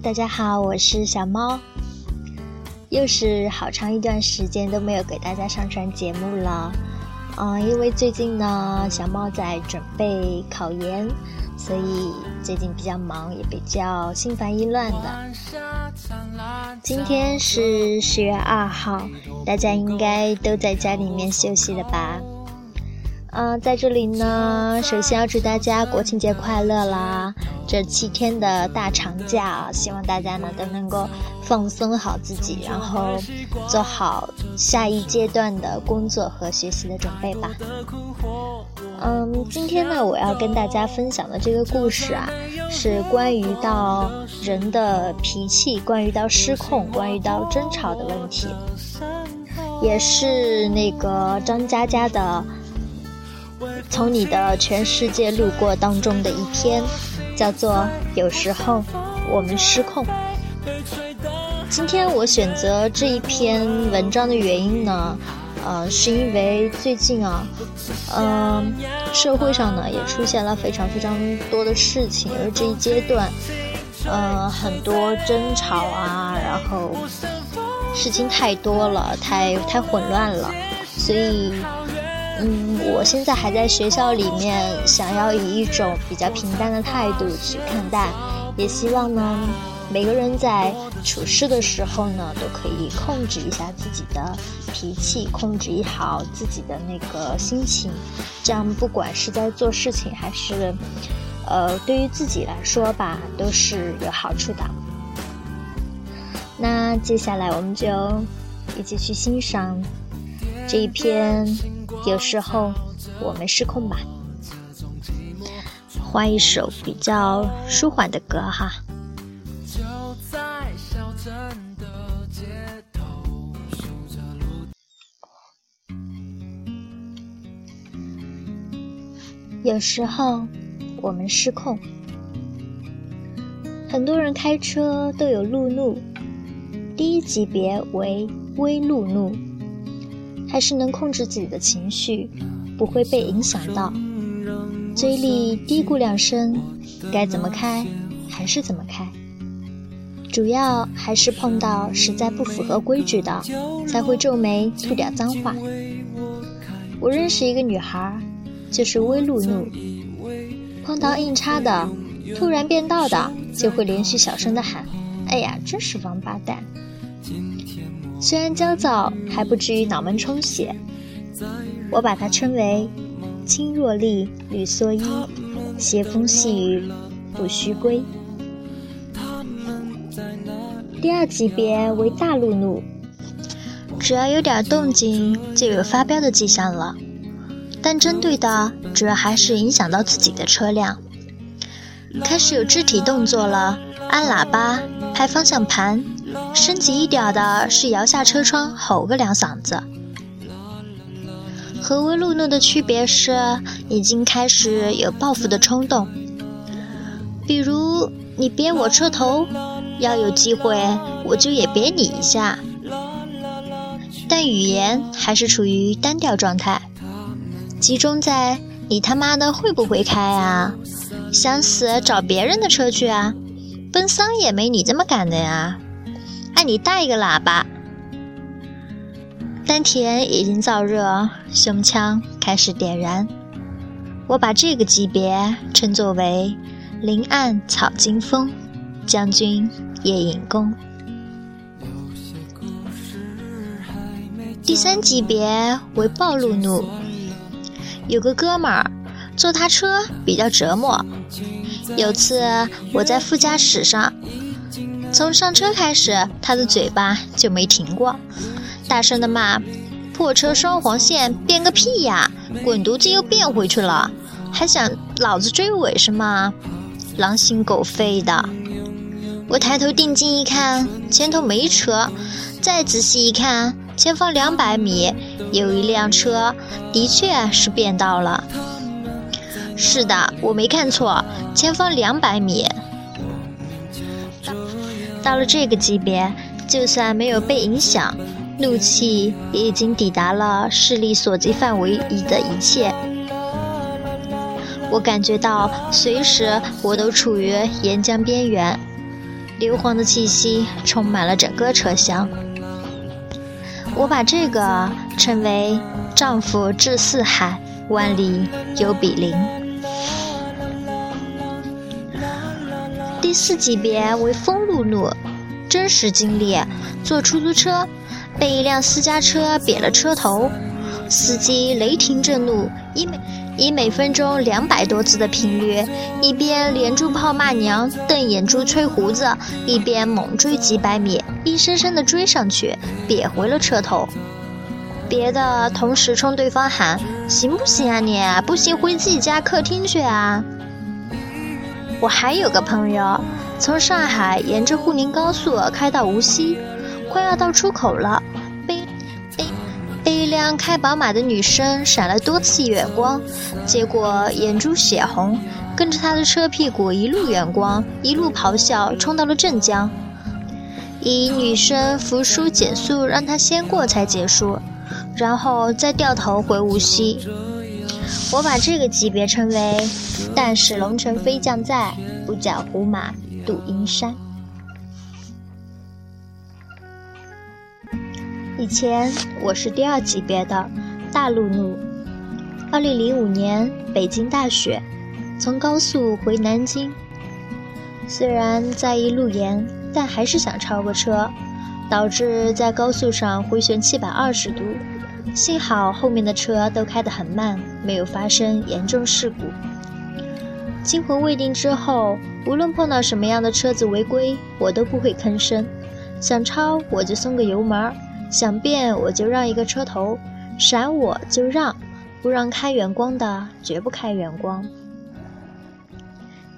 大家好，我是小猫。又是好长一段时间都没有给大家上传节目了，嗯，因为最近呢，小猫在准备考研，所以最近比较忙，也比较心烦意乱的。今天是十月二号，大家应该都在家里面休息了吧？嗯，在这里呢，首先要祝大家国庆节快乐啦！这七天的大长假，希望大家呢都能够放松好自己，然后做好下一阶段的工作和学习的准备吧。嗯，今天呢，我要跟大家分享的这个故事啊，是关于到人的脾气，关于到失控，关于到争吵的问题，也是那个张嘉佳的。从你的全世界路过当中的一篇，叫做《有时候我们失控》。今天我选择这一篇文章的原因呢，呃，是因为最近啊，嗯，社会上呢也出现了非常非常多的事情，而这一阶段，呃，很多争吵啊，然后事情太多了，太太混乱了，所以。嗯，我现在还在学校里面，想要以一种比较平淡的态度去看待，也希望呢，每个人在处事的时候呢，都可以控制一下自己的脾气，控制一好自己的那个心情，这样不管是在做事情还是，呃，对于自己来说吧，都是有好处的。那接下来我们就一起去欣赏这一篇。有时候我们失控吧，换一首比较舒缓的歌哈。有时候我们失控，很多人开车都有路怒，第一级别为微路怒。还是能控制自己的情绪，不会被影响到。嘴里嘀咕两声，该怎么开还是怎么开。主要还是碰到实在不符合规矩的，才会皱眉吐点脏话。我认识一个女孩，就是微路怒，碰到硬插的、突然变道的，就会连续小声的喊：“哎呀，真是王八蛋！”虽然焦躁，还不至于脑门充血。我把它称为“轻若笠，绿蓑衣，斜风细雨不须归”。第二级别为大路怒，只要有点动静，就有发飙的迹象了。但针对的主要还是影响到自己的车辆，开始有肢体动作了，按喇叭，拍方向盘。升级一点的是摇下车窗吼个两嗓子。和威路怒的区别是，已经开始有报复的冲动，比如你别我车头，要有机会我就也别你一下。但语言还是处于单调状态，集中在你他妈的会不会开啊？想死找别人的车去啊？奔丧也没你这么敢的呀！按你带一个喇叭，丹田已经燥热，胸腔开始点燃。我把这个级别称作为“临暗草惊风，将军夜引弓”。第三级别为暴露怒。有个哥们儿坐他车比较折磨，有次我在副驾驶上。从上车开始，他的嘴巴就没停过，大声的骂：“破车双黄线，变个屁呀！滚犊子又变回去了，还想老子追尾是吗？狼心狗肺的！”我抬头定睛一看，前头没车，再仔细一看，前方两百米有一辆车，的确是变道了。是的，我没看错，前方两百米。到了这个级别，就算没有被影响，怒气也已经抵达了视力所及范围里的一切。我感觉到随时我都处于岩浆边缘，硫磺的气息充满了整个车厢。我把这个称为“丈夫至四海，万里有比邻”。第四级别为风路怒，真实经历：坐出租车，被一辆私家车瘪了车头，司机雷霆震怒，以每以每分钟两百多字的频率，一边连珠炮骂娘、瞪眼珠、吹胡子，一边猛追几百米，硬生生的追上去，瘪回了车头。别的同时冲对方喊：“行不行啊你？不行回自己家客厅去啊！”我还有个朋友，从上海沿着沪宁高速开到无锡，快要到出口了，被被被一辆开宝马的女生闪了多次远光，结果眼珠血红，跟着他的车屁股一路远光，一路咆哮，冲到了镇江，以女生服输减速让他先过才结束，然后再掉头回无锡。我把这个级别称为“但使龙城飞将在，不教胡马度阴山”。以前我是第二级别的大路怒。二零零五年北京大雪，从高速回南京，虽然在意路沿，但还是想超个车，导致在高速上回旋七百二十度。幸好后面的车都开得很慢，没有发生严重事故。惊魂未定之后，无论碰到什么样的车子违规，我都不会吭声。想超我就松个油门，想变我就让一个车头，闪我就让，不让开远光的绝不开远光。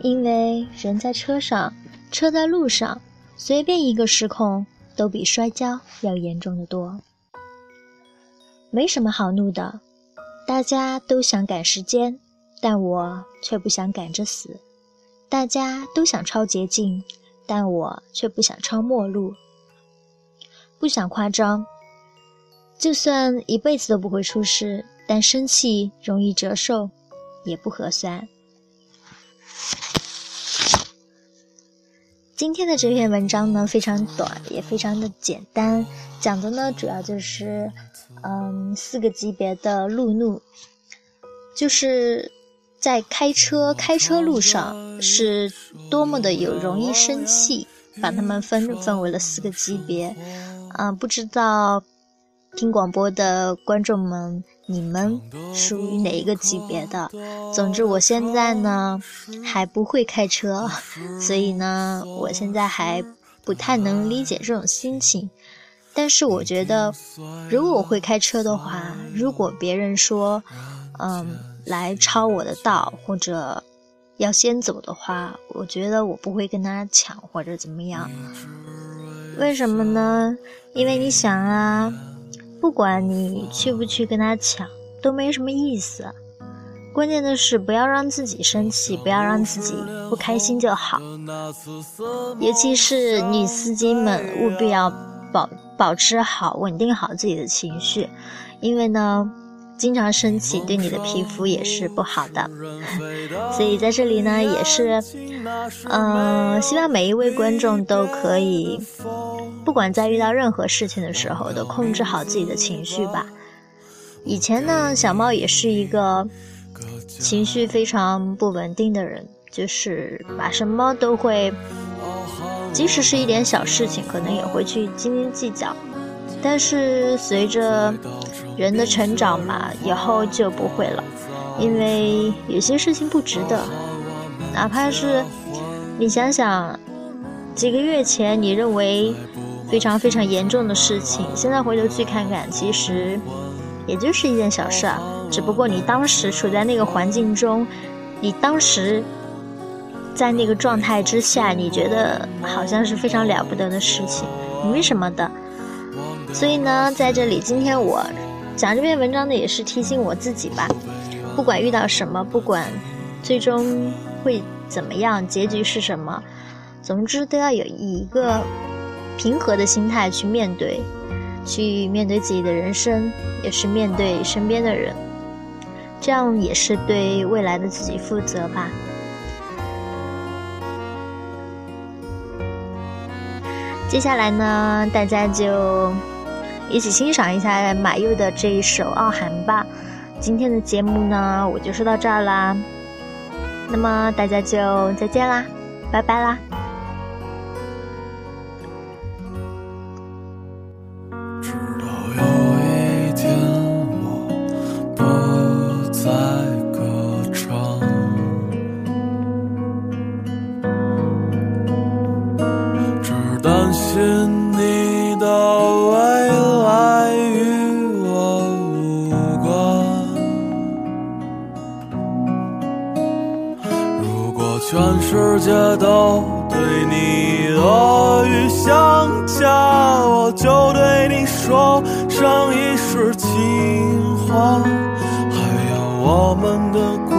因为人在车上，车在路上，随便一个失控都比摔跤要严重的多。没什么好怒的，大家都想赶时间，但我却不想赶着死；大家都想抄捷径，但我却不想抄末路。不想夸张，就算一辈子都不会出事，但生气容易折寿，也不合算。今天的这篇文章呢，非常短，也非常的简单，讲的呢主要就是。嗯，四个级别的路怒，就是在开车开车路上是多么的有容易生气，把他们分分为了四个级别。嗯，不知道听广播的观众们，你们属于哪一个级别的？总之，我现在呢还不会开车，所以呢，我现在还不太能理解这种心情。但是我觉得，如果我会开车的话，如果别人说，嗯，来抄我的道或者要先走的话，我觉得我不会跟他抢或者怎么样。为什么呢？因为你想啊，不管你去不去跟他抢，都没什么意思。关键的是不要让自己生气，不要让自己不开心就好。尤其是女司机们，务必要保。保持好、稳定好自己的情绪，因为呢，经常生气对你的皮肤也是不好的。所以在这里呢，也是，嗯，希望每一位观众都可以，不管在遇到任何事情的时候，都控制好自己的情绪吧。以前呢，小猫也是一个情绪非常不稳定的人，就是把什么都会。即使是一点小事情，可能也会去斤斤计较，但是随着人的成长嘛，以后就不会了，因为有些事情不值得。哪怕是你想想，几个月前你认为非常非常严重的事情，现在回头去看看，其实也就是一件小事儿，只不过你当时处在那个环境中，你当时。在那个状态之下，你觉得好像是非常了不得的事情，没什么的。所以呢，在这里，今天我讲这篇文章呢，也是提醒我自己吧。不管遇到什么，不管最终会怎么样，结局是什么，总之都要有一个平和的心态去面对，去面对自己的人生，也是面对身边的人，这样也是对未来的自己负责吧。接下来呢，大家就一起欣赏一下马佑的这一首《傲寒》吧。今天的节目呢，我就说到这儿啦。那么大家就再见啦，拜拜啦。都对你恶语相加，我就对你说上一世情话。还有我们的故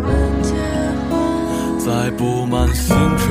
们结婚，在布满星辰。